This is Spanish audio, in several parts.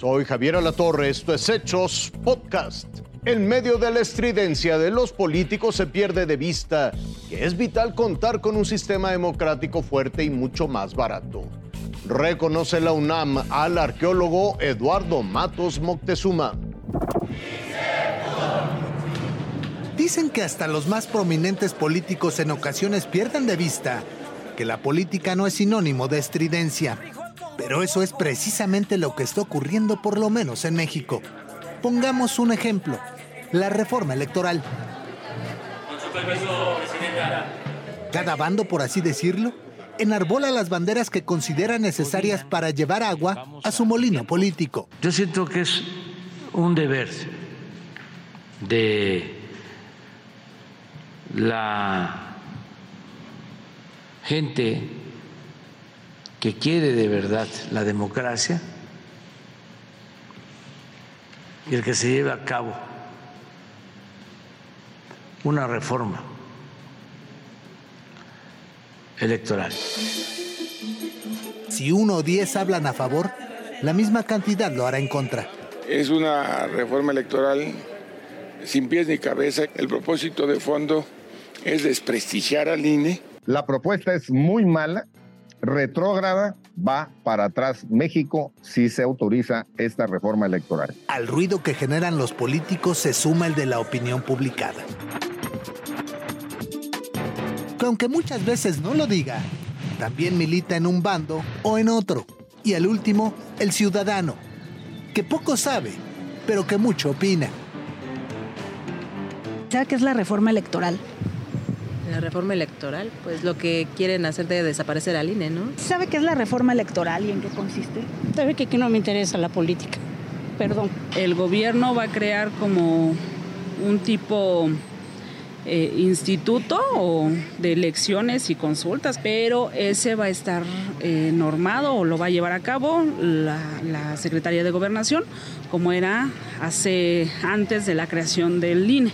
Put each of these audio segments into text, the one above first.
Soy Javier Alatorre, esto es Hechos Podcast. En medio de la estridencia de los políticos se pierde de vista que es vital contar con un sistema democrático fuerte y mucho más barato. Reconoce la UNAM al arqueólogo Eduardo Matos Moctezuma. Dicen que hasta los más prominentes políticos en ocasiones pierden de vista que la política no es sinónimo de estridencia. Pero eso es precisamente lo que está ocurriendo por lo menos en México. Pongamos un ejemplo, la reforma electoral. Cada bando, por así decirlo, enarbola las banderas que considera necesarias para llevar agua a su molino político. Yo siento que es un deber de la gente que quiere de verdad la democracia y el que se lleve a cabo una reforma electoral. Si uno o diez hablan a favor, la misma cantidad lo hará en contra. Es una reforma electoral sin pies ni cabeza. El propósito de fondo es desprestigiar al INE. La propuesta es muy mala, retrógrada, va para atrás México si se autoriza esta reforma electoral. Al ruido que generan los políticos se suma el de la opinión publicada. Que aunque muchas veces no lo diga, también milita en un bando o en otro. Y al último, el ciudadano, que poco sabe, pero que mucho opina. ¿Sabe qué es la reforma electoral? La reforma electoral, pues lo que quieren hacer de desaparecer al INE, ¿no? ¿Sabe qué es la reforma electoral y en qué consiste? Sabe que aquí no me interesa la política, perdón. El gobierno va a crear como un tipo eh, instituto o de elecciones y consultas, pero ese va a estar eh, normado o lo va a llevar a cabo la, la Secretaría de Gobernación, como era hace antes de la creación del INE.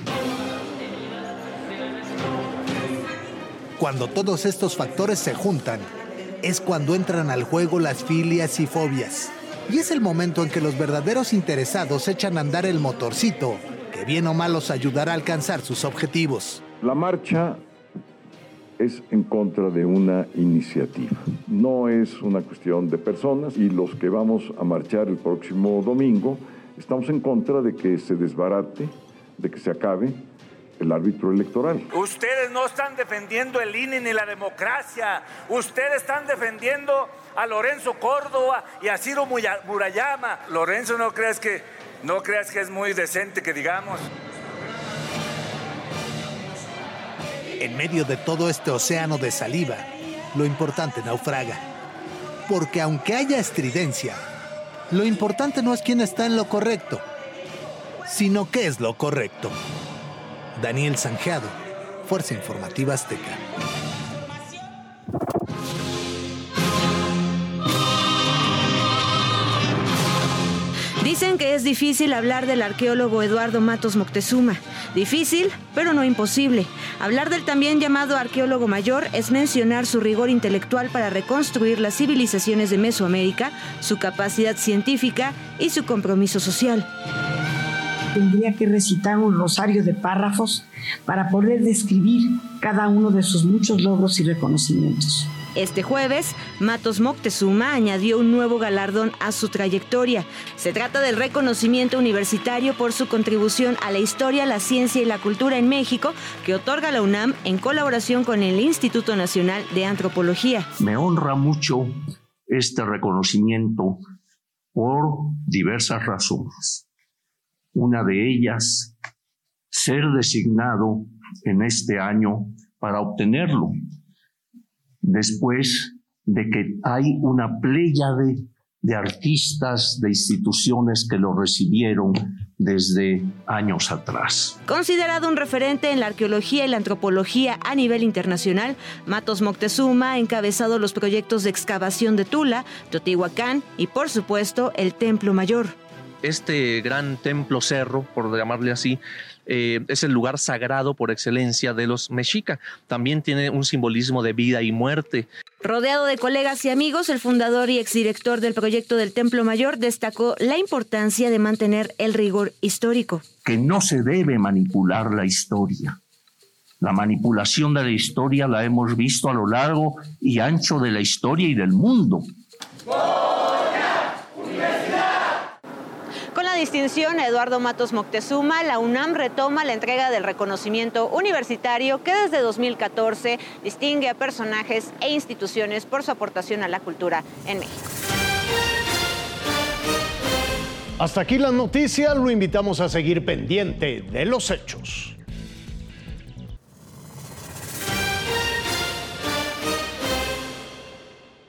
Cuando todos estos factores se juntan, es cuando entran al juego las filias y fobias. Y es el momento en que los verdaderos interesados echan a andar el motorcito, que bien o mal los ayudará a alcanzar sus objetivos. La marcha es en contra de una iniciativa. No es una cuestión de personas y los que vamos a marchar el próximo domingo estamos en contra de que se desbarate, de que se acabe el árbitro electoral. Ustedes no están defendiendo el INE ni la democracia. Ustedes están defendiendo a Lorenzo Córdoba y a Ciro Murayama. Lorenzo, no creas que no creas que es muy decente que digamos. En medio de todo este océano de saliva, lo importante naufraga. Porque aunque haya estridencia, lo importante no es quién está en lo correcto, sino qué es lo correcto. Daniel Sanjeado, Fuerza Informativa Azteca. Dicen que es difícil hablar del arqueólogo Eduardo Matos Moctezuma. Difícil, pero no imposible. Hablar del también llamado arqueólogo mayor es mencionar su rigor intelectual para reconstruir las civilizaciones de Mesoamérica, su capacidad científica y su compromiso social tendría que recitar un rosario de párrafos para poder describir cada uno de sus muchos logros y reconocimientos. Este jueves, Matos Moctezuma añadió un nuevo galardón a su trayectoria. Se trata del reconocimiento universitario por su contribución a la historia, la ciencia y la cultura en México que otorga la UNAM en colaboración con el Instituto Nacional de Antropología. Me honra mucho este reconocimiento por diversas razones. Una de ellas, ser designado en este año para obtenerlo, después de que hay una pléyade de artistas, de instituciones que lo recibieron desde años atrás. Considerado un referente en la arqueología y la antropología a nivel internacional, Matos Moctezuma ha encabezado los proyectos de excavación de Tula, Teotihuacán y, por supuesto, el Templo Mayor este gran templo cerro, por llamarle así, eh, es el lugar sagrado por excelencia de los mexica. También tiene un simbolismo de vida y muerte. Rodeado de colegas y amigos, el fundador y exdirector del proyecto del Templo Mayor destacó la importancia de mantener el rigor histórico. Que no se debe manipular la historia. La manipulación de la historia la hemos visto a lo largo y ancho de la historia y del mundo la distinción Eduardo Matos Moctezuma, la UNAM retoma la entrega del reconocimiento universitario que desde 2014 distingue a personajes e instituciones por su aportación a la cultura en México. Hasta aquí las noticias, lo invitamos a seguir pendiente de los hechos.